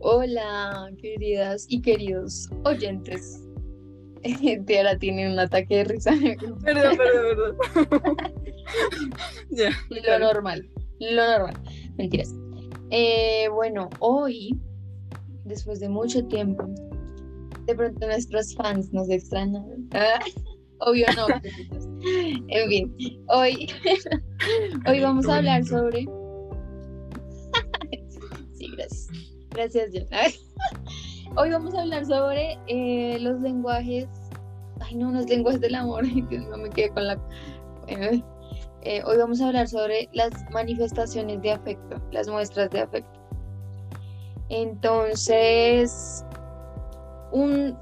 Hola, queridas y queridos oyentes. Tiara tiene un ataque de risa. Perdón, perdón, perdón. Lo normal, lo normal. Mentiras. Eh, bueno, hoy, después de mucho tiempo, de pronto nuestros fans nos extrañan. obvio no. en fin, hoy, hoy vamos a hablar sobre. Gracias. John. Hoy vamos a hablar sobre eh, los lenguajes. Ay, no, los lenguajes del amor. No me quedé con la. Eh, hoy vamos a hablar sobre las manifestaciones de afecto, las muestras de afecto. Entonces, un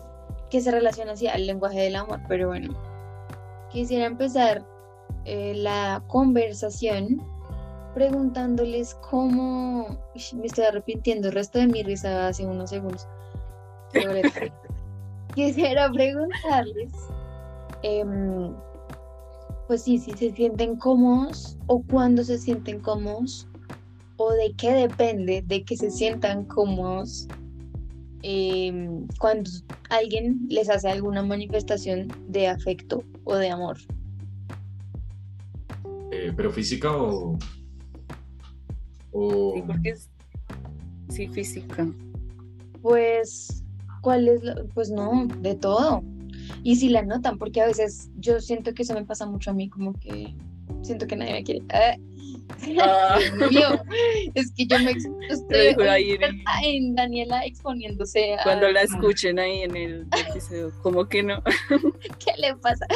que se relaciona así al lenguaje del amor, pero bueno, quisiera empezar eh, la conversación preguntándoles cómo me estoy arrepintiendo el resto de mi risa hace unos segundos. Quisiera preguntarles, em, pues sí, si se sienten cómodos o cuándo se sienten cómodos o de qué depende de que se sientan cómodos em, cuando alguien les hace alguna manifestación de afecto o de amor. Eh, ¿Pero física o, Sí, porque es... Sí, física. Pues, ¿cuál es? Pues no, de todo. Y si la notan, porque a veces yo siento que eso me pasa mucho a mí, como que siento que nadie me quiere. Ah. Ah. es que yo me estoy ahí en, Daniela exponiéndose a... Cuando la escuchen ahí en el episodio, como que no. ¿Qué le pasa?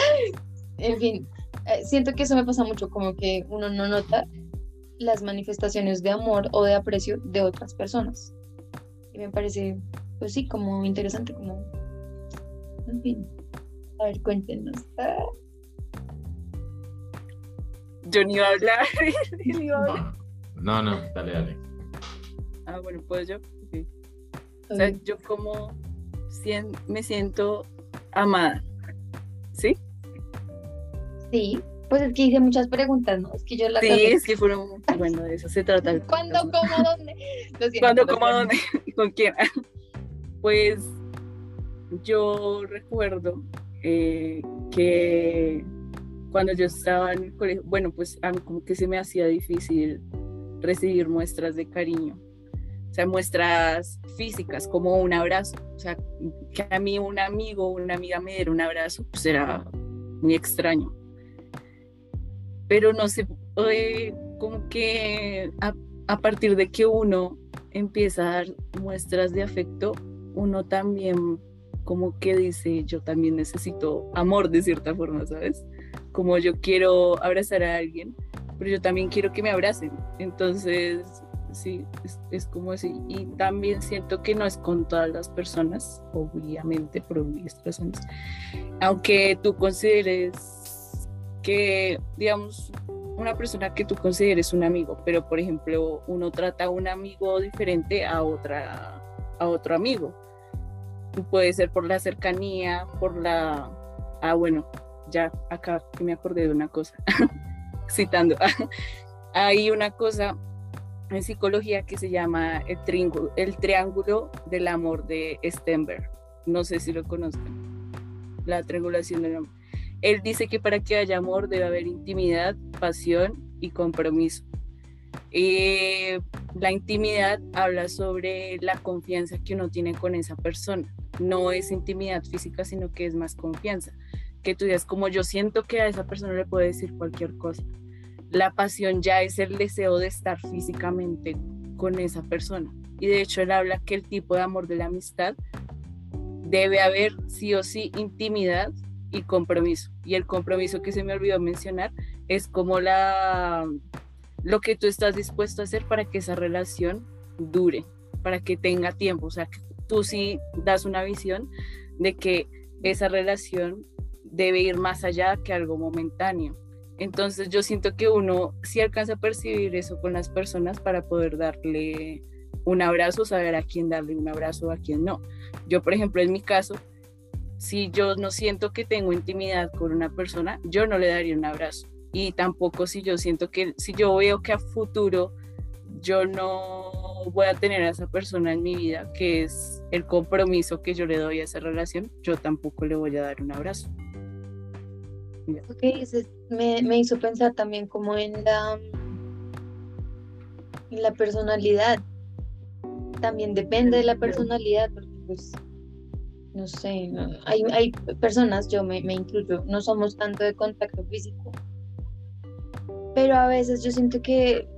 En fin, eh, siento que eso me pasa mucho, como que uno no nota las manifestaciones de amor o de aprecio de otras personas. Y me parece, pues sí, como interesante, como... En fin. A ver, cuéntenos. Yo ni iba a hablar. No, no, dale, dale. Ah, bueno, pues yo. O sea, yo como me siento amada. ¿Sí? Sí. Pues es que hice muchas preguntas, ¿no? Es que yo las... Sí, es que fueron... Bueno, de eso se trata. ¿Cuándo, cómo, dónde? ¿Cuándo, cómo, dónde? ¿Con quién? Pues yo recuerdo eh, que cuando yo estaba en el colegio, bueno, pues a mí como que se me hacía difícil recibir muestras de cariño. O sea, muestras físicas, como un abrazo. O sea, que a mí un amigo o una amiga me diera un abrazo, pues era muy extraño pero no sé, eh, como que a, partir de que uno empieza a dar muestras de afecto, uno también como que dice, yo también necesito amor de cierta forma, ¿sabes? Como yo quiero abrazar a alguien, pero yo también quiero que me abracen. Entonces, sí, es, es, como así. Y también siento que no es con todas las personas, obviamente, por obvias razones. Aunque tú consideres que, digamos, una persona que tú consideres un amigo, pero por ejemplo, uno trata a un amigo diferente a, otra, a otro amigo. Puede ser por la cercanía, por la... Ah, bueno, ya acá me acordé de una cosa, citando. Hay una cosa en psicología que se llama el, triángulo, el triángulo del amor de Stenberg. No sé si lo conozcan. La triangulación del amor. Él dice que para que haya amor debe haber intimidad, pasión y compromiso. Eh, la intimidad habla sobre la confianza que uno tiene con esa persona. No es intimidad física, sino que es más confianza. Que tú digas, como yo siento que a esa persona le puede decir cualquier cosa. La pasión ya es el deseo de estar físicamente con esa persona. Y de hecho él habla que el tipo de amor de la amistad debe haber sí o sí intimidad y compromiso. Y el compromiso que se me olvidó mencionar es como la lo que tú estás dispuesto a hacer para que esa relación dure, para que tenga tiempo, o sea, que tú sí das una visión de que esa relación debe ir más allá que algo momentáneo. Entonces yo siento que uno sí alcanza a percibir eso con las personas para poder darle un abrazo, saber a quién darle un abrazo, a quién no. Yo, por ejemplo, en mi caso, si yo no siento que tengo intimidad con una persona, yo no le daría un abrazo. Y tampoco si yo siento que, si yo veo que a futuro yo no voy a tener a esa persona en mi vida, que es el compromiso que yo le doy a esa relación, yo tampoco le voy a dar un abrazo. Ok, me, me, hizo pensar también como en la, en la personalidad. También depende de la personalidad, porque pues, no sé, hay, hay personas, yo me, me incluyo, no somos tanto de contacto físico, pero a veces yo siento que,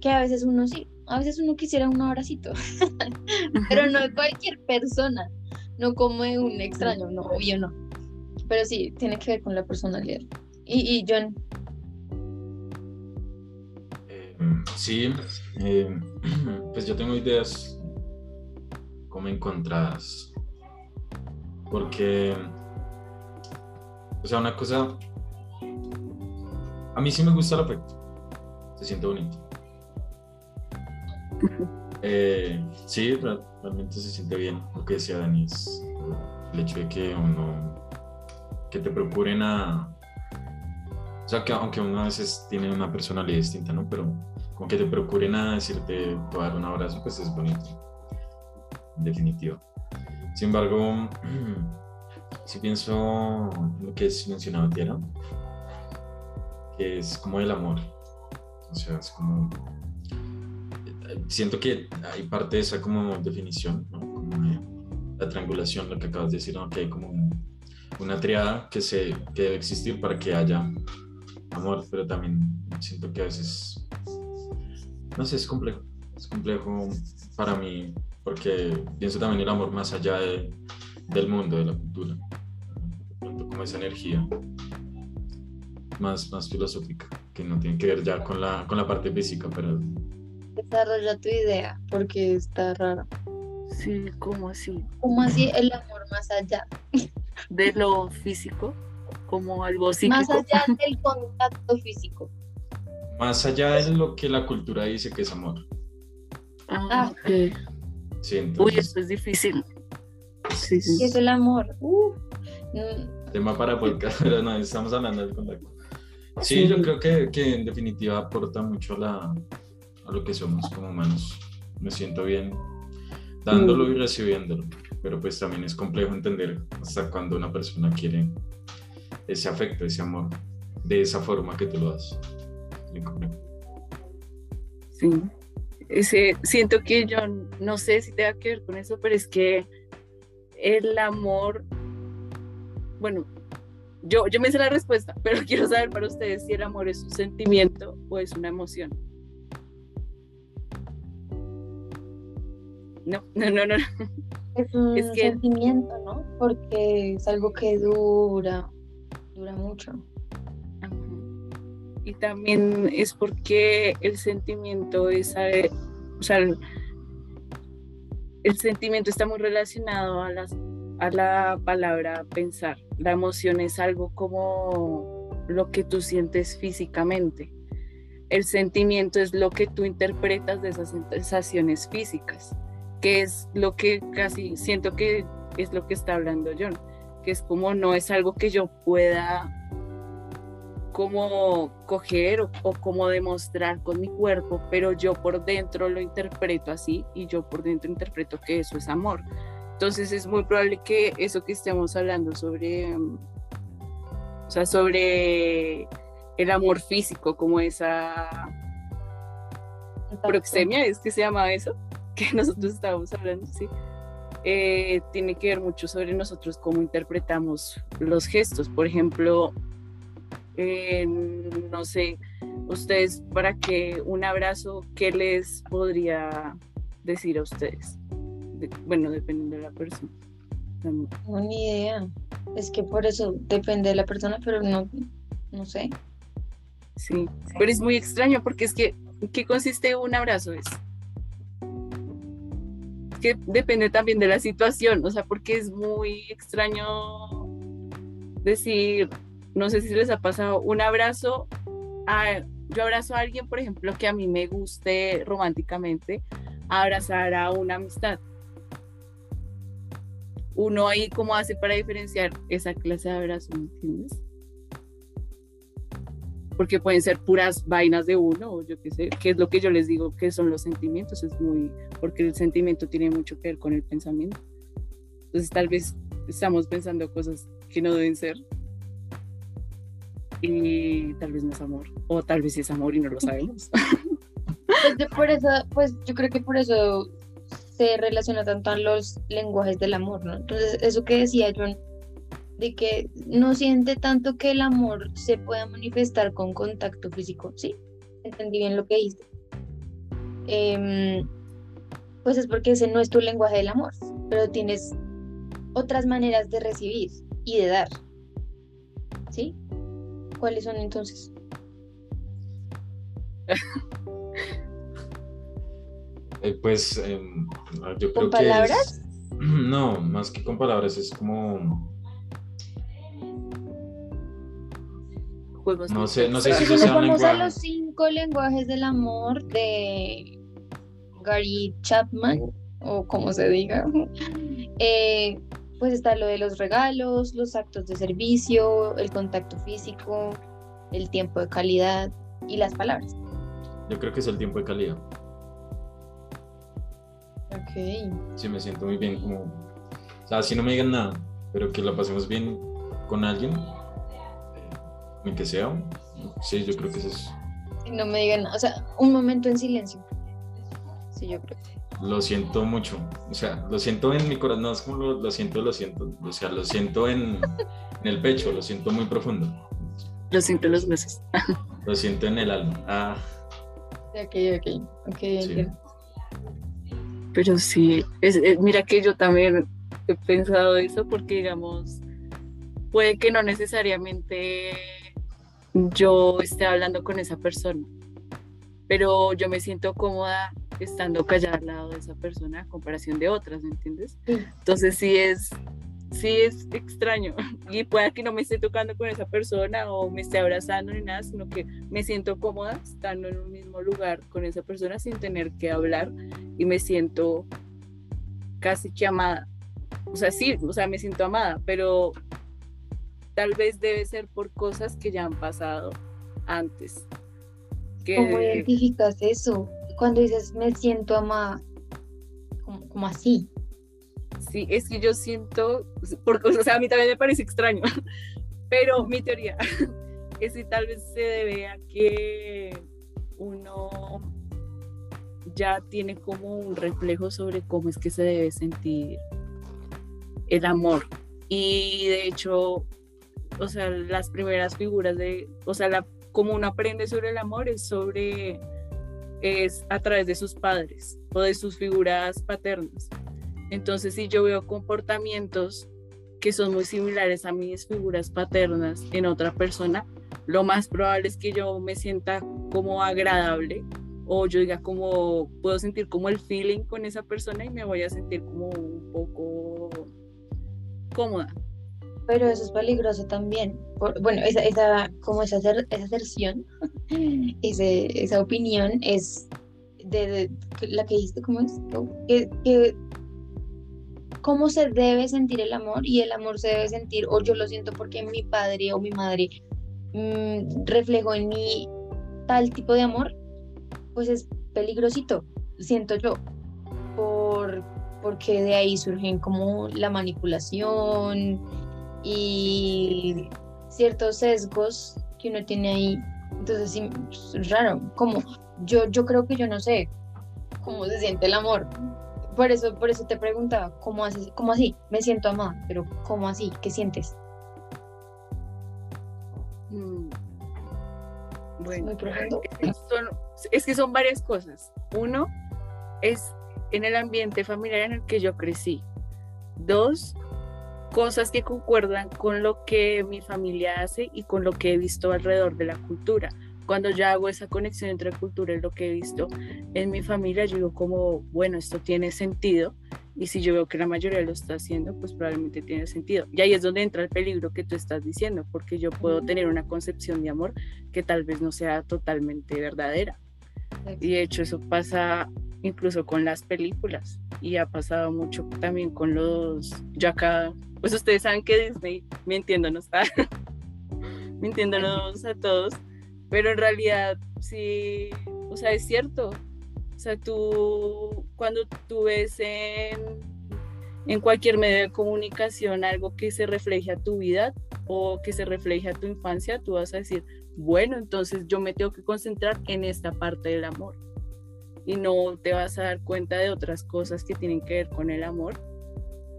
que a veces uno sí, a veces uno quisiera un abracito, pero no de cualquier persona, no como de un extraño, no, obvio no. Pero sí, tiene que ver con la personalidad. Y, y John. Eh, sí, eh, pues yo tengo ideas como encontradas. Porque, o sea, una cosa, a mí sí me gusta el afecto, se siente bonito. Eh, sí, realmente se siente bien lo que decía Dani, el hecho de que uno, que te procuren a, o sea, que aunque uno a veces tiene una personalidad distinta, ¿no? Pero con que te procuren a decirte, dar un abrazo, pues es bonito, en definitiva. Sin embargo, si pienso en lo que es mencionado Tierra, que es como el amor, o sea, es como siento que hay parte de esa como definición, como la triangulación, lo que acabas de decir, que hay como una triada que, se, que debe existir para que haya amor, pero también siento que a veces, no sé, es complejo, es complejo para mí, porque pienso también el amor más allá del mundo, de la cultura, como esa energía más, más filosófica, que no tiene que ver ya con la, con la parte física, pero desarrolla tu idea porque está raro. Sí, ¿cómo así? ¿Cómo así el amor más allá? De lo físico, como algo psíquico. Más allá del contacto físico. Más allá de lo que la cultura dice que es amor. Ah, ah. ok. Sí, Uy, esto es difícil. Sí, sí. ¿Qué es el amor? Uh, Tema para podcast, pero no, estamos hablando del contacto. Sí, yo creo que, que en definitiva aporta mucho la, a lo que somos como humanos. Me siento bien dándolo y mm. recibiéndolo, pero pues también es complejo entender hasta cuando una persona quiere ese afecto, ese amor, de esa forma que tú lo das. Sí, ese, siento que yo no sé si tenga que ver con eso, pero es que el amor, bueno, yo, yo me sé la respuesta, pero quiero saber para ustedes si el amor es un sentimiento o es una emoción. No, no, no, no. Es un sentimiento, ¿no? Porque es algo que dura, dura mucho. Y también es porque el sentimiento es, sea, el, sentimiento está muy relacionado a, a la palabra pensar. La emoción es algo como lo que tú sientes físicamente. El sentimiento es lo que tú interpretas de esas sensaciones físicas que es lo que casi siento que es lo que está hablando John, que es como no es algo que yo pueda como coger o, como demostrar con mi cuerpo, pero yo por dentro lo interpreto así y yo por dentro interpreto que eso es amor. Entonces es muy probable que eso que estemos hablando sobre, o sea, sobre el amor físico, como esa proxemia, es que se llama eso que nosotros estábamos hablando, sí, eh, tiene que ver mucho sobre nosotros cómo interpretamos los gestos. Por ejemplo, no sé, ustedes para que un abrazo, ¿qué les podría decir a ustedes? bueno, dependiendo de la persona. No, ni idea. Es que por eso depende de la persona, pero no, no sé. Sí, pero es muy extraño porque es que, ¿qué consiste un abrazo? Es que depende también de la situación, o sea, porque es muy extraño decir, no sé si les ha pasado, un abrazo, a, yo abrazo a alguien, por ejemplo, que a mí me guste románticamente, abrazar a una amistad. Uno ahí, ¿cómo hace para diferenciar esa clase de abrazo? ¿Me entiendes? porque pueden ser puras vainas de uno, o yo qué sé, que es lo que yo les digo que son los sentimientos, es muy, porque el sentimiento tiene mucho que ver con el pensamiento. Entonces tal vez estamos pensando cosas que no deben ser y tal vez no es amor, o tal vez es amor y no lo sabemos. Pues por eso, pues yo creo que por eso se relaciona tanto a los lenguajes del amor, ¿no? Entonces, eso que decía John, de que no siente tanto que el amor se pueda manifestar con contacto físico, ¿sí? Entendí bien lo que dijiste. Em, pues es porque ese no es tu lenguaje del amor, pero tienes otras maneras de recibir y de dar, ¿sí? ¿Cuáles son entonces? Eh, pues em, yo creo ¿Con palabras? que no, más que con palabras es como no sé, no sé si eso sea un lenguaje. a los cinco lenguajes del amor de Gary Chapman o como se diga. Eh, pues está lo de los regalos, los actos de servicio, el contacto físico, el tiempo de calidad y las palabras. Yo creo que es el tiempo de calidad. Ok. Sí, me siento muy bien como... O sea, si no me digan nada, pero que la pasemos bien con alguien, eh, que sea. Sí, yo creo que es eso. No me digan nada, o sea, un momento en silencio. Sí, yo creo lo siento mucho. O sea, lo siento en mi corazón. No es como lo, siento, lo siento. O sea, lo siento en, en, el pecho, lo siento muy profundo. Lo siento en los meses. lo siento en el alma. Ah. Ok, ok. okay Pero sí, es, mira que yo también he pensado eso porque, digamos, puede que no necesariamente yo esté hablando con esa persona, pero yo me siento cómoda estando callada al lado de esa persona a comparación de otras, ¿me entiendes? Entonces sí es, sí es extraño y pueda que no me esté tocando con esa persona o me esté abrazando ni nada, sino que me siento cómoda estando en un mismo lugar con esa persona sin tener que hablar y me siento casi que amada. O sea, sí, o sea, me siento amada, pero tal vez debe ser por cosas que ya han pasado antes. ¿Cómo identificas eso? Cuando dices me siento amada, como, así. Sí, es que yo siento, porque, o sea, a mí también me parece extraño, pero mi teoría es que tal vez se debe a que uno ya tiene como un reflejo sobre cómo es que se debe sentir el amor. Y de hecho, o sea, las primeras figuras de, o sea, la, como uno aprende sobre el amor es sobre es a través de sus padres o de sus figuras paternas. Entonces, si yo veo comportamientos que son muy similares a mis figuras paternas en otra persona, lo más probable es que yo me sienta como agradable o yo diga como puedo sentir como el feeling con esa persona y me voy a sentir como un poco cómoda. Pero eso es peligroso también. bueno, esa, esa, como esa, esa aserción, ese, esa opinión es de, la que dijiste, ¿cómo es? Que, cómo se debe sentir el amor y el amor se debe sentir, o yo lo siento porque mi padre o mi madre mm, reflejó en mí tal tipo de amor, pues es peligrosito, siento yo, por, porque de ahí surgen como la manipulación, y ciertos sesgos que uno tiene ahí. Entonces, sí, es raro. Como yo, yo creo que yo no sé cómo se siente el amor. Por eso, por eso te preguntaba, ¿cómo, haces, cómo así? Me siento amada, pero ¿cómo así? ¿Qué sientes? Mm. Bueno, es que son varias cosas. Uno es en el ambiente familiar en el que yo crecí. Dos, cosas que concuerdan con lo que mi familia hace y con lo que he visto alrededor de la cultura. Cuando yo hago esa conexión entre cultura y lo que he visto en mi familia, yo digo como, bueno, esto tiene sentido y si yo veo que la mayoría lo está haciendo, pues probablemente tiene sentido. Y ahí es donde entra el peligro que tú estás diciendo, porque yo puedo tener una concepción de amor que tal vez no sea totalmente verdadera. Y de hecho eso pasa incluso con las películas y ha pasado mucho también con los, ya acá pues ustedes saben que Disney, mintiéndonos, mintiéndonos a todos, pero en realidad sí, o sea, es cierto. O sea, tú, cuando tú ves en, en cualquier medio de comunicación algo que se refleje a tu vida o que se refleje a tu infancia, tú vas a decir, bueno, entonces yo me tengo que concentrar en esta parte del amor. Y no te vas a dar cuenta de otras cosas que tienen que ver con el amor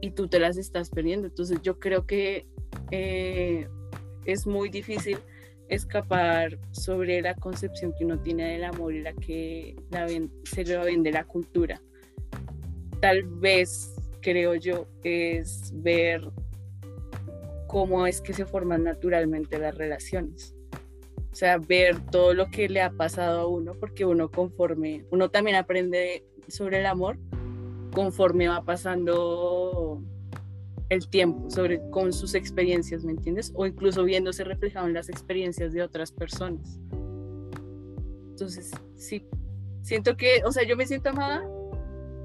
y tú te las estás perdiendo. Entonces yo creo que eh, es muy difícil escapar sobre la concepción que uno tiene del amor y la que se le vende la cultura. Tal vez, creo yo, es ver cómo es que se forman naturalmente las relaciones. O sea, ver todo lo que le ha pasado a uno, porque uno conforme, uno también aprende sobre el amor conforme va pasando el tiempo, sobre con sus experiencias, ¿me entiendes? O incluso viéndose reflejado en las experiencias de otras personas. Entonces, sí, siento que, o sea, yo me siento amada,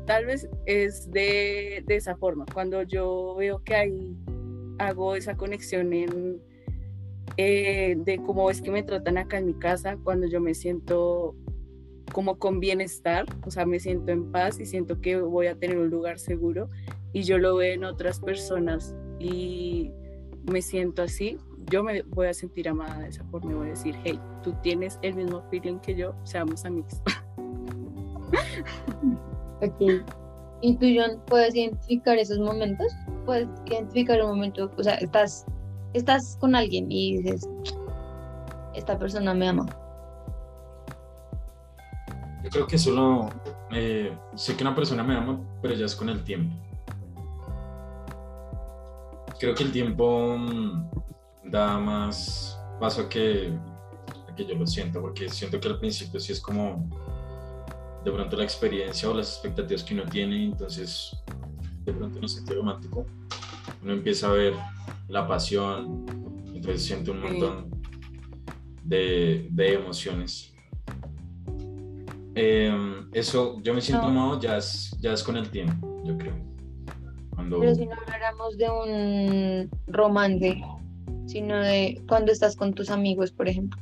tal vez es de, de esa forma, cuando yo veo que hay, hago esa conexión en, eh, de cómo es que me tratan acá en mi casa, cuando yo me siento como con bienestar, o sea, me siento en paz y siento que voy a tener un lugar seguro y yo lo veo en otras personas y me siento así, yo me voy a sentir amada de esa forma, me voy a decir, hey, tú tienes el mismo feeling que yo, seamos amigos. ok. ¿Y tú, John, puedes identificar esos momentos? ¿Puedes identificar un momento, o sea, estás, estás con alguien y dices, esta persona me ama? Yo creo que solo eh, sé que una persona me ama, pero ya es con el tiempo creo que el tiempo mm, da más paso a que, a que yo lo sienta, porque siento que al principio sí es como de pronto la experiencia o las expectativas que uno tiene, entonces de pronto en un sentido romántico uno empieza a ver la pasión, entonces siente un montón de, de emociones. Em, eso, yo me siento amado ya es, ya es con el tiempo, yo creo. Pero si no habláramos de un romance, sino de cuando estás con tus amigos, por ejemplo.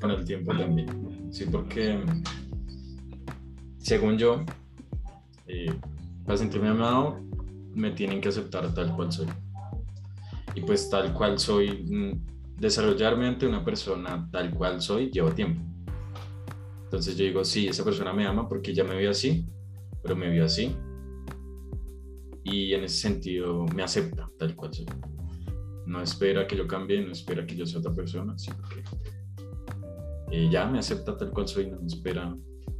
Con el tiempo también. Sí, porque según yo, eh, para sentirme amado, me tienen que aceptar tal cual soy. Y pues tal cual soy, mm, desarrollarme ante una persona tal cual soy, lleva tiempo. Entonces yo digo, sí, esa persona me ama porque ya me vio así, pero me vio así y en ese sentido me acepta tal cual soy. No espera que yo cambie, no espera que yo sea otra persona, sino que eh, ya me acepta tal cual soy, no espera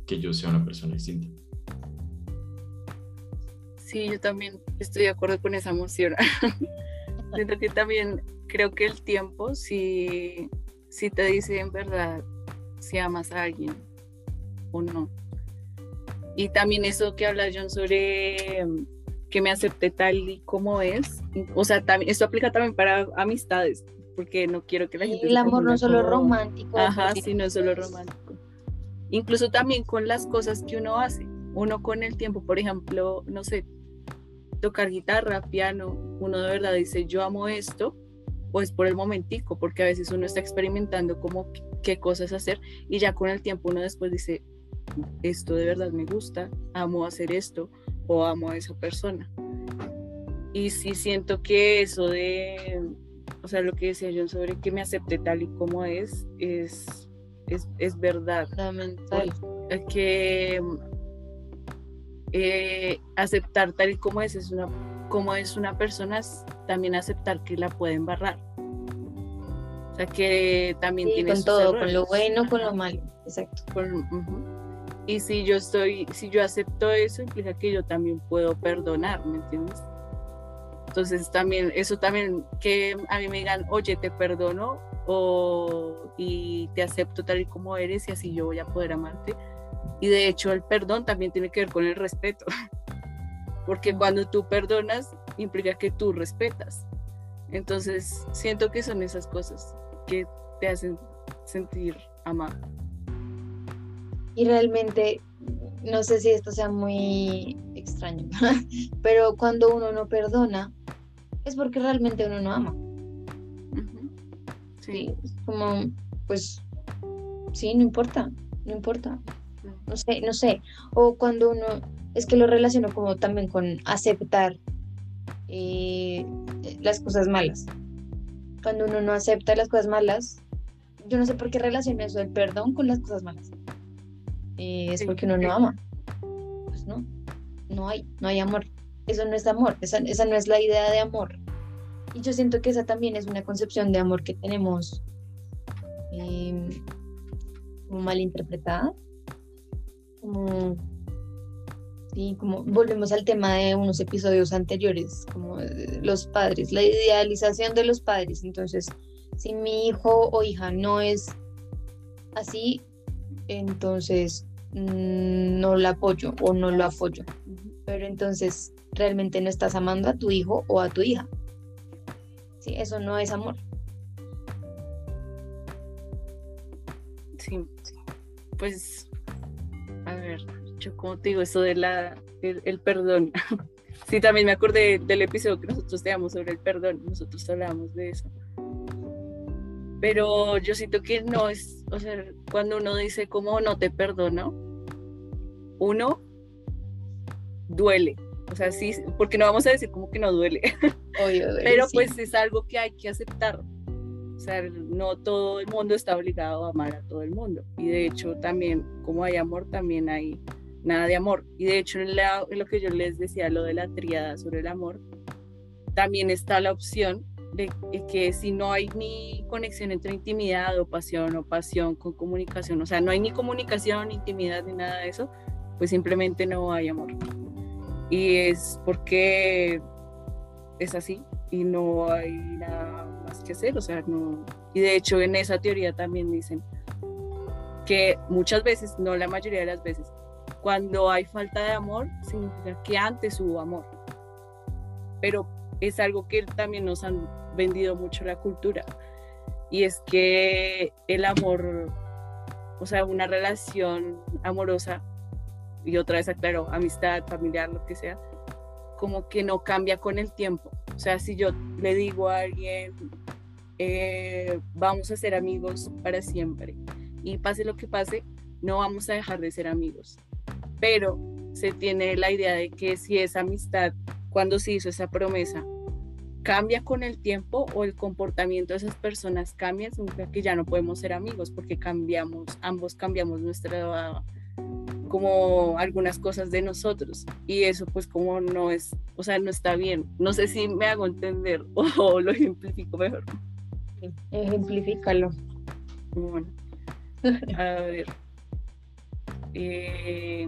que yo sea una persona distinta. Sí, yo también estoy de acuerdo con esa emoción. Siento que también creo que el tiempo, si, si te dice en verdad si amas a alguien o no. Y también eso que habla John sobre que me acepte tal y como es. O sea, también, esto aplica también para amistades, porque no quiero que la gente... El amor no solo romántico. Ajá, sí, no solo romántico. Incluso también con las cosas que uno hace. Uno con el tiempo, por ejemplo, no sé, tocar guitarra, piano, uno de verdad dice, yo amo esto, o es por el momentico, porque a veces uno está experimentando como qué cosas hacer y ya con el tiempo uno después dice, esto de verdad me gusta, amo hacer esto, o amo a esa persona. Y sí siento que eso de, o sea, lo que decía yo sobre que me acepte tal y como es, es, es, es verdad. Fundamental. Que eh, aceptar tal y como es, es una, como es una persona, también aceptar que la pueden barrar. O sea, que también tiene con todo, con lo bueno, con lo malo. Exacto. Y si yo estoy, si yo acepto eso, implica que yo también puedo perdonar, ¿me entiendes? Entonces también, eso también, que a mí me digan, oye, te perdono o, y te acepto tal y como eres y así yo voy a poder amarte. Y de hecho el perdón también tiene que ver con el respeto, porque cuando tú perdonas implica que tú respetas. Entonces siento que son esas cosas que te hacen sentir amado. Y realmente, no sé si esto sea muy extraño, pero cuando uno no perdona, es porque realmente uno no ama. Sí, como, pues, Sí, no importa, no importa. No sé, no sé. O cuando uno, es que lo relaciono como también con aceptar eh, las cosas malas. Cuando uno no acepta las cosas malas, yo no sé por qué relaciona eso el perdón con las cosas malas. Eh, es porque uno no ama. Pues no, no hay, no hay amor. Eso no es amor, esa, esa no es la idea de amor. Y yo siento que esa también es una concepción de amor que tenemos eh, mal interpretada. Como, sí, como volvemos al tema de unos episodios anteriores, como los padres, la idealización de los padres. Entonces, si mi hijo o hija no es así, entonces mm, no la apoyo o no lo apoyo. Pero entonces realmente no estás amando a tu hijo o a tu hija. Sí, eso no es amor. Sí, pues, a ver, yo como te digo, eso de la, el, perdón. sí, también me acordé del episodio que nosotros teníamos sobre el perdón, nosotros hablábamos de eso. Pero yo siento que no es, o sea, cuando uno dice como no te perdono, uno duele. O sea, sí, porque no vamos a decir como que no duele. Pero pues es algo que hay que aceptar. O sea, no todo el mundo está obligado a amar a todo el mundo. Y de hecho también, como hay amor, también hay nada de amor. Y de hecho, en, lo que yo les decía, lo de la triada sobre el amor, también está la opción de que si no hay ni conexión entre intimidad o pasión o pasión con comunicación, o sea, no hay ni comunicación, ni intimidad, ni nada de eso, pues simplemente no hay amor. Y es porque es así y no hay nada más que hacer, o sea, no. Y de hecho en esa teoría también dicen que muchas veces, no la mayoría de las veces, cuando hay falta de amor, significa que antes hubo amor. Pero es algo que también nos han vendido mucho la cultura. Y es que el amor, o sea, una relación amorosa, y otra vez aclaro, amistad, familiar, lo que sea, como que no cambia con el tiempo. O sea, si yo le digo a alguien, eh, vamos a ser amigos para siempre, y pase lo que pase, no vamos a dejar de ser amigos. Pero se tiene la idea de que si esa amistad, cuando se hizo esa promesa, cambia con el tiempo o el comportamiento de esas personas cambia, significa que ya no podemos ser amigos porque cambiamos, ambos cambiamos nuestra como algunas cosas de nosotros y eso pues como no es, o sea, no está bien. No sé si me hago entender o lo ejemplifico mejor. Ejemplifícalo. Bueno, a ver. Eh,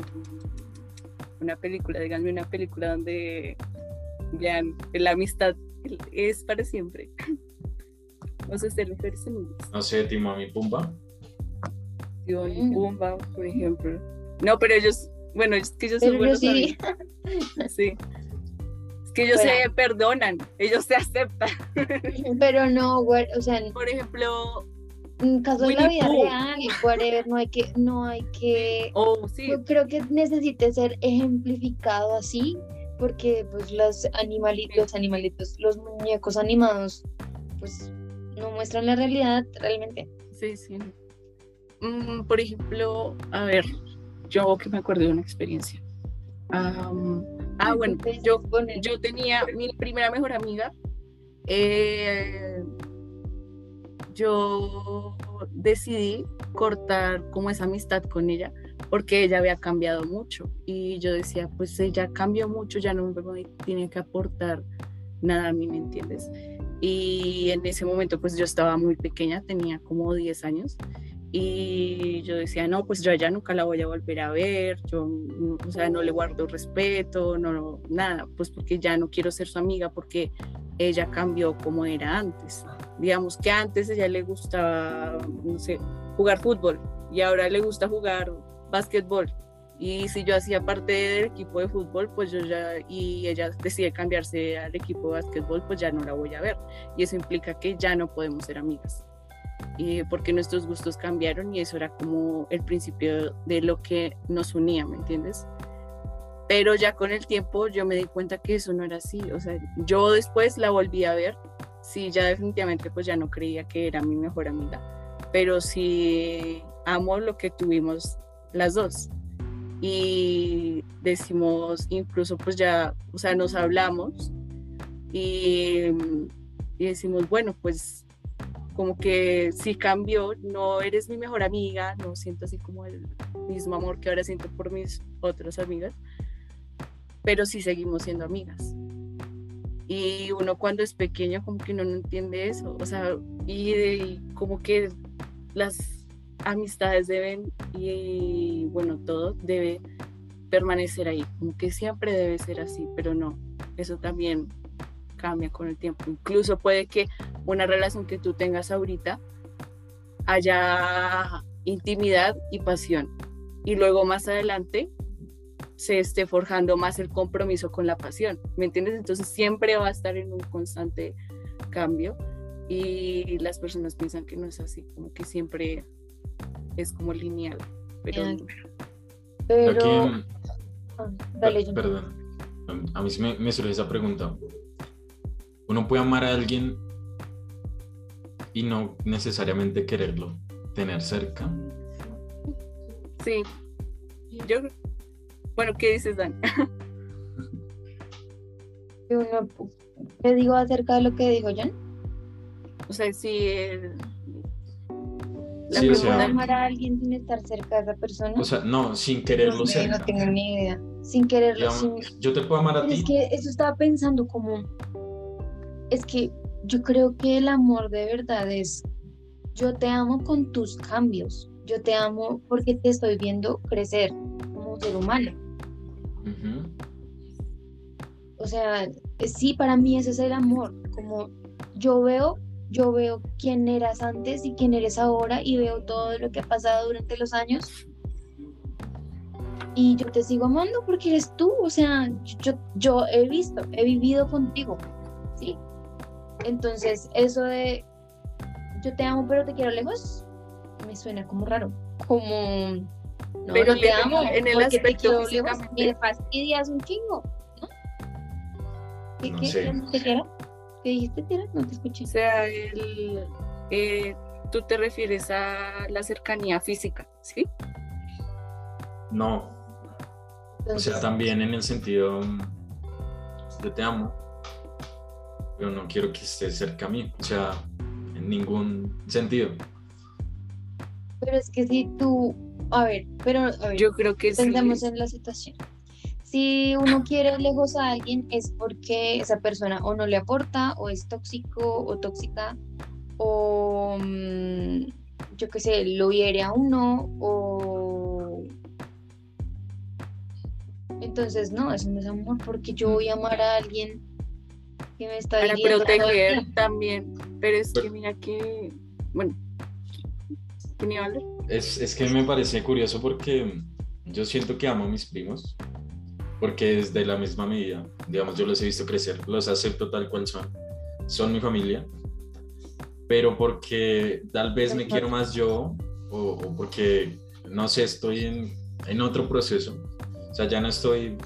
una película, díganme una película donde vean la amistad es para siempre. No sé, ¿se No sé, Timón y Pumba. Timón y Pumba, por ejemplo. No, pero ellos, bueno, es que ellos son buenos. Sí. sí. Es que ellos se perdonan, ellos se aceptan. Pero no, o sea. Por ejemplo. En caso de la vida real, whatever, no hay que, no hay que. Oh, sí. Yo creo que necesite ser ejemplificado así, porque pues los animalitos, los animalitos, los muñecos animados, pues no muestran la realidad realmente. Sí, sí. Mm, por ejemplo, a ver, yo que me acuerdo de una experiencia. ah, bueno, yo, yo tenía mi primera mejor amiga. Eh, yo decidí cortar como esa amistad con ella porque ella había cambiado mucho y yo decía, pues ella cambió mucho, ya no me tiene que aportar nada a mí, ¿me entiendes? Y en ese momento pues yo estaba muy pequeña, tenía como 10 años y yo decía, no, pues yo ya nunca la voy a volver a ver, yo, o sea, no le guardo respeto, no, nada, pues porque ya no quiero ser su amiga porque ella cambió como era antes. Digamos que antes a ella le gustaba, no sé, jugar fútbol y ahora le gusta jugar básquetbol. Y si yo hacía parte del equipo de fútbol, pues yo ya, y ella decide cambiarse al equipo de básquetbol, pues ya no la voy a ver. Y eso implica que ya no podemos ser amigas porque nuestros gustos cambiaron y eso era como el principio de lo que nos unía, ¿me entiendes? Pero ya con el tiempo yo me di cuenta que eso no era así, o sea, yo después la volví a ver, sí, ya definitivamente pues ya no creía que era mi mejor amiga, pero sí amo lo que tuvimos las dos. Y decimos, incluso pues ya, o sea, nos hablamos y, decimos, bueno, pues como que si cambió, no eres mi mejor amiga, no siento así como el mismo amor que ahora siento por mis otras amigas, pero sí seguimos siendo amigas. Y uno cuando es pequeño como que no entiende eso, o sea, y, como que las amistades deben, y bueno, todo debe permanecer ahí, como que siempre debe ser así, pero no, eso también cambia con el tiempo. Incluso puede que una relación que tú tengas ahorita haya intimidad y pasión, y luego más adelante se esté forjando más el compromiso con la pasión, ¿me entiendes? Entonces siempre va a estar en un constante cambio y las personas piensan que no es así, como que siempre es como lineal, pero... pero... Ah, perdón, a mí sí me, me surge esa pregunta. Uno puede amar a alguien y no necesariamente quererlo tener cerca. Sí. Yo bueno, ¿qué dices, Dan? ¿Qué digo acerca de lo que dijo Jan? O sea, si el, la sí, persona amar a alguien sin estar cerca de esa persona. O sea, no, sin quererlo no cerca. No tengo ni idea. Sin quererlo. Yo te puedo amar a ti. Es que eso estaba pensando como. Es que yo creo que el amor de verdad es. Yo te amo con tus cambios. Yo te amo porque te estoy viendo crecer como ser humano. O sea, sí, para mí ese es el amor, como yo veo, yo veo quién eras antes y quién eres ahora y veo todo lo que ha pasado durante los años y yo te sigo amando porque eres tú, o sea, yo, yo he visto, he vivido contigo, ¿sí? Entonces, eso de yo te amo pero te quiero lejos, me suena como raro, como pero te amo en el aspecto te me fastidias un chingo, ¿no? ¿Qué, no qué, sé. ¿qué, qué, ¿Qué dijiste, Tera? No te escuché. O sea, el, eh, tú te refieres a la cercanía física, ¿sí? No. o sea, también en el sentido, yo te amo, pero no quiero que estés cerca a mí, o sea, en ningún sentido. Pero es que si tú a ver, pero a ver, yo creo que pensemos en la situación. Si uno quiere lejos a alguien es porque esa persona o no le aporta o es tóxico o tóxica o mm, yo qué sé, lo hiere a uno o entonces no, eso no es amor porque yo voy a amar a alguien que me está para proteger también, pero es que mira que bueno, ¿quién iba a es, es, que me parece curioso porque yo siento que amo a mis primos, porque es de la misma medida, digamos, yo los he visto crecer, los acepto tal cual son, son mi familia, pero porque tal vez me quiero más yo o, porque, no sé, estoy en, en otro proceso, o sea, ya no estoy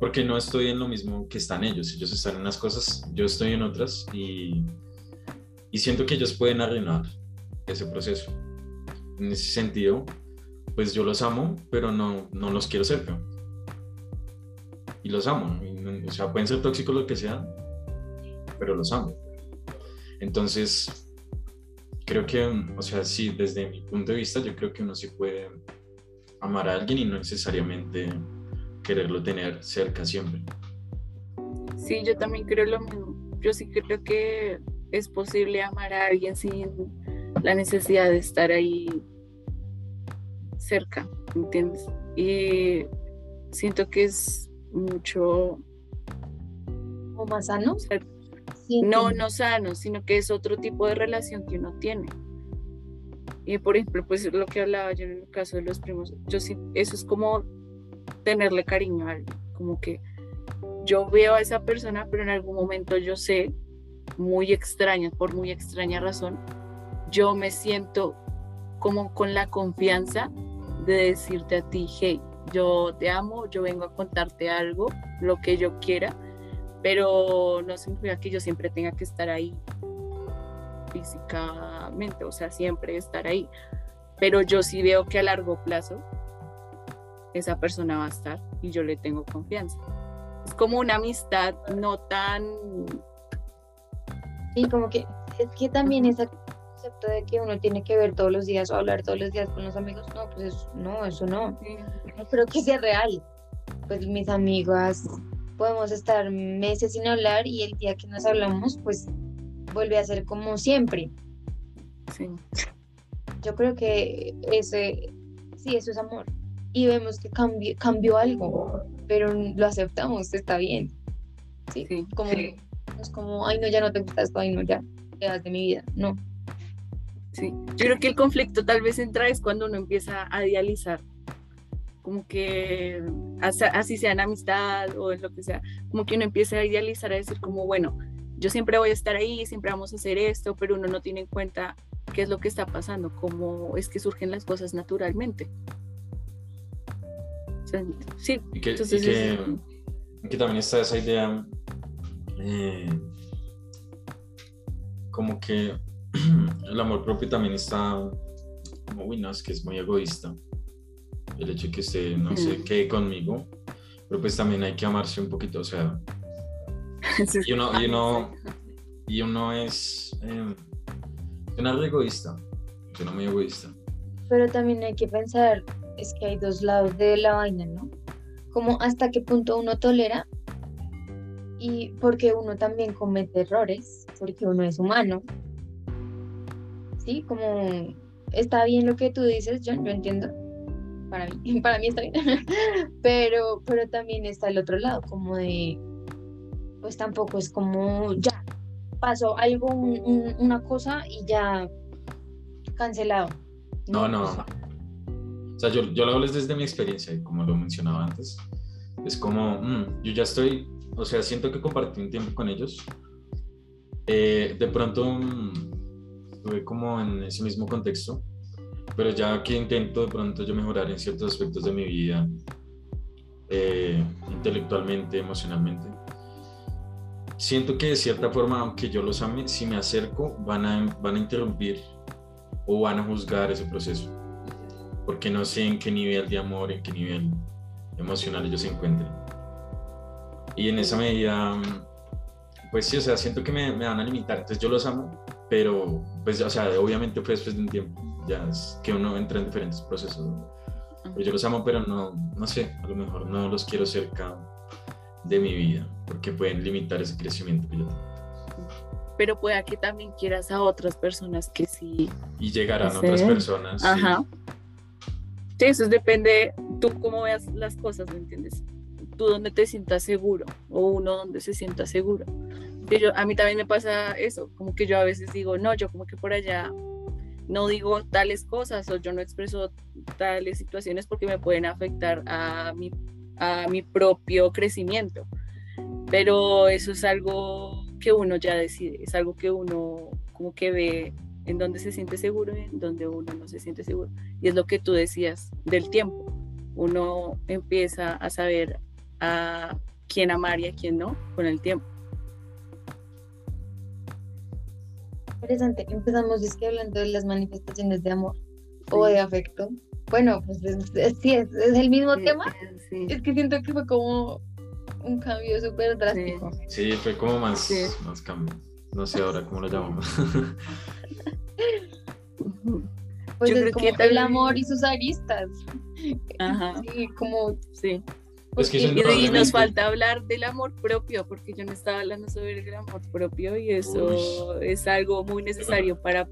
porque no estoy en lo mismo que están ellos. Ellos están en unas cosas, yo estoy en otras y, y siento que ellos pueden arruinar ese proceso en ese sentido, pues yo los amo, pero no, no los quiero cerca. Y los amo. o sea, pueden ser tóxicos lo que sea, pero los amo. Entonces, creo que, o sea, sí, desde mi punto de vista, yo creo que uno sí puede amar a alguien y no necesariamente quererlo tener cerca siempre. Sí, yo también creo lo mismo. Yo sí creo que es posible amar a alguien sin la necesidad de estar ahí cerca, ¿entiendes? Y siento que es mucho... ¿O más sano? no, no sano, sino que es otro tipo de relación que uno tiene. Y por ejemplo, pues lo que hablaba yo en el caso de los primos, yo sí, eso es como tenerle cariño a alguien, como que yo veo a esa persona, pero en algún momento yo sé, muy extraña, por muy extraña razón, yo me siento como con la confianza de decirte a ti, hey, yo te amo, yo vengo a contarte algo, lo que yo quiera, pero no significa que yo siempre tenga que estar ahí físicamente, o sea, siempre estar ahí. pero yo sí veo que a largo plazo esa persona va a estar y yo le tengo confianza. Es como una amistad no tan... Sí, como que es que también ese concepto de que uno tiene que ver todos los días o hablar todos los días con los amigos, no, pues eso, no, eso no. No creo que sea real. Pues mis amigas podemos estar meses sin hablar y el día que nos hablamos, pues vuelve a ser como siempre. Sí. Yo creo que ese, sí, eso es amor. Y vemos que cambió, cambió algo, pero lo aceptamos, está bien. Sí, Sí, como, sí. es como, ay, no, ya no te gusta esto, ay, no, ya, te vas de mi vida. No, Sí, yo creo que el conflicto tal vez entra es cuando uno empieza a idealizar, como que así sea en amistad o en lo que sea, como que uno empieza a idealizar, a decir como, bueno, yo siempre voy a estar ahí, siempre vamos a hacer esto, pero uno no tiene en cuenta qué es lo que está pasando, cómo es que surgen las cosas naturalmente. O sea, sí, Y que, y entonces que, es- y que también está esa idea eh, como que el amor propio también está uy, no, es que es muy egoísta. El hecho de que usted no se Mm. quede conmigo, pero pues también hay que amarse un poquito, o sea, y uno, y uno, y uno es, eh, suena algo egoísta, suena muy egoísta. pero también hay que pensar, es que hay dos lados de la vaina, ¿no? Como hasta qué punto uno tolera y porque uno también comete errores, porque uno es humano. Sí, como está bien lo que tú dices, John, yo entiendo. Para mí, para mí está bien. pero, pero también está el otro lado, como de, pues tampoco es como ya pasó algo, un- un- una cosa y ya cancelado. No, no. pues, O sea, yo, yo lo hablo desde mi experiencia, y como lo mencionaba antes. Es como, mm, yo ya estoy, o sea, siento que compartí un tiempo con ellos. Eh, de pronto mm, estuve como en ese mismo contexto, pero ya que intento de pronto yo mejorar en ciertos aspectos de mi vida, eh, intelectualmente, emocionalmente, siento que de cierta forma, aunque yo los ame, si me acerco, van a, van a interrumpir o van a juzgar ese proceso porque no sé en qué nivel de amor, en qué nivel emocional ellos se encuentren. Y en esa medida, pues sí, o sea, siento que me, me van a limitar, entonces yo los amo, pero pues, o sea, obviamente fue después de un tiempo, ya es que uno entra en diferentes procesos, ¿no? pero yo los amo, pero no, no sé, a lo mejor no los quiero cerca de mi vida, porque pueden limitar ese crecimiento que yo tengo. pero pueda que también quieras a otras personas que sí Y llegarán Sí. otras personas. sí. Ajá. Sí, eso depende tú cómo veas las cosas, ¿me entiendes? Tú donde te sientas seguro o uno donde se sienta seguro. A mí también me pasa eso, como que yo a veces digo, no, yo como que por allá no digo tales cosas o yo no expreso tales situaciones porque me pueden afectar a mi, a mi propio crecimiento. Pero eso es algo que uno ya decide, es algo que uno como que ve en donde se siente seguro y en donde uno no se siente seguro. Y es lo que tú decías del tiempo. Uno empieza a saber a quién amar y a quién no con el tiempo. Interesante. Empezamos es que hablando de las manifestaciones de amor o de afecto. Bueno, pues es- es- sí, es, es el mismo tema. Sí. Es que siento que fue como un cambio súper drástico. Sí, fue como más, Sí. más cambio. No sé ahora cómo lo llamamos. Pues Yo es creo como que el también- amor y sus aristas. Ajá, Sí, como sí. Que Y, nos falta hablar del amor propio, porque yo no estaba hablando sobre el amor propio y eso es algo muy necesario para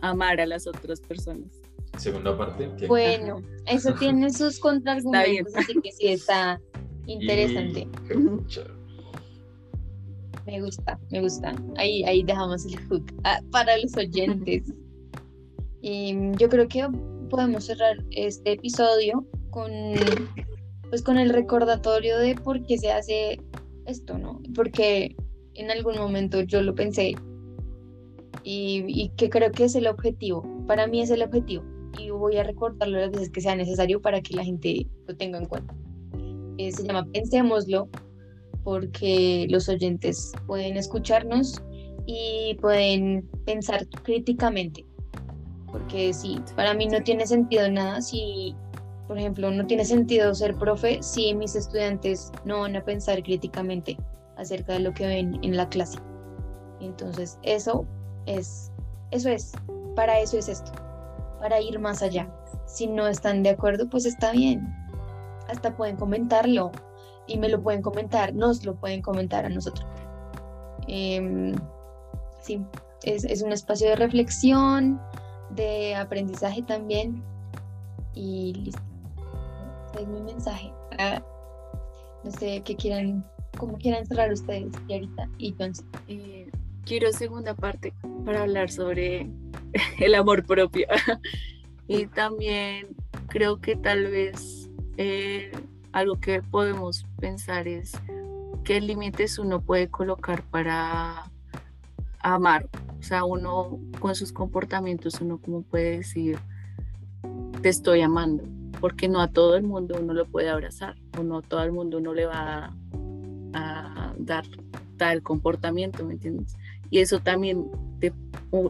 amar a las otras personas. Segunda parte. Bueno, eso tiene sus contraargumentos, así que sí está interesante. Y-. Me gusta, me gusta. Ahí, ahí dejamos el hook ah, para los oyentes. Y mm, yo creo que podemos cerrar este episodio con, pues, con el recordatorio de por qué se hace esto, ¿no? Porque en algún momento yo lo pensé y, y que creo que es el objetivo. Para mí es el objetivo y voy a recordarlo las veces que sea necesario para que la gente lo tenga en cuenta. Eh, se llama Pensémoslo porque los oyentes pueden escucharnos y pueden pensar críticamente Porque sí, para mí no tiene sentido nada si, por ejemplo, no tiene sentido ser profe si mis estudiantes no van a pensar críticamente acerca de lo que ven en la clase. Entonces, eso es, eso es, para eso es esto, para ir más allá. Si no están de acuerdo, pues está bien. Hasta pueden comentarlo y me lo pueden comentar, nos lo pueden comentar a nosotros. Em, sí, es, un espacio de reflexión, de aprendizaje también. Y listo. Es mi mensaje. No sé qué quieran, cómo quieran cerrar ustedes, y ahorita y Johnson. Eh, quiero segunda parte para hablar sobre el amor propio. y también creo que tal vez eh, algo que podemos pensar es qué límites uno puede colocar para amar. O sea, uno con sus comportamientos, uno como puede decir, te estoy amando, porque no a todo el mundo uno lo puede abrazar, o no a todo el mundo uno le va a, dar tal comportamiento, ¿me entiendes? Y eso también te,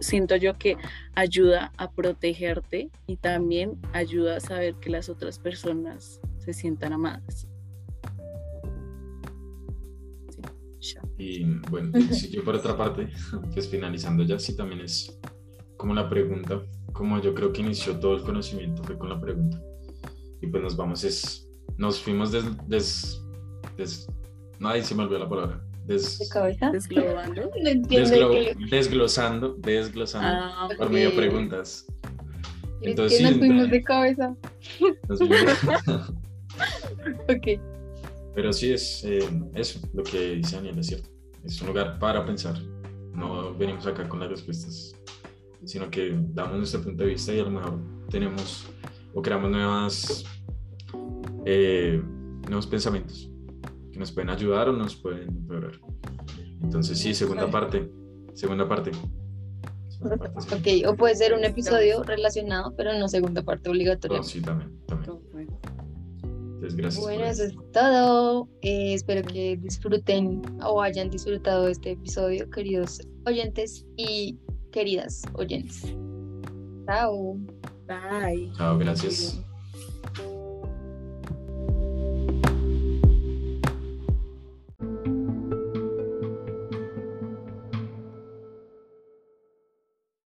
siento yo que ayuda a protegerte y también ayuda a saber que las otras personas se sientan amadas. Y bueno, si yo por otra parte, pues finalizando ya, sí también es como la pregunta, como yo creo que inició todo el conocimiento fue con la pregunta. Y pues nos vamos, es, nos fuimos des, des, des nadie se me olvidó la palabra. Des, ¿De cabeza? Desglobando. desglosando, desglosando ah, por medio de preguntas. Entonces, sí, nos fuimos de cabeza. ok. Pero sí es eh, eso, lo que dice Daniel, es cierto. Es un lugar para pensar. No venimos acá con las respuestas, sino que damos nuestro punto de vista y a lo mejor tenemos o creamos nuevas, eh, nuevos pensamientos que nos pueden ayudar o nos pueden empeorar. Entonces sí, segunda parte, segunda parte. ok, o puede ser un episodio relacionado, pero no segunda parte obligatoria. sí, también. también. Bueno, eso es todo. Eh, espero que disfruten o hayan disfrutado este episodio, queridos oyentes y queridas oyentes. Chao. Bye. Chao, gracias. Bye.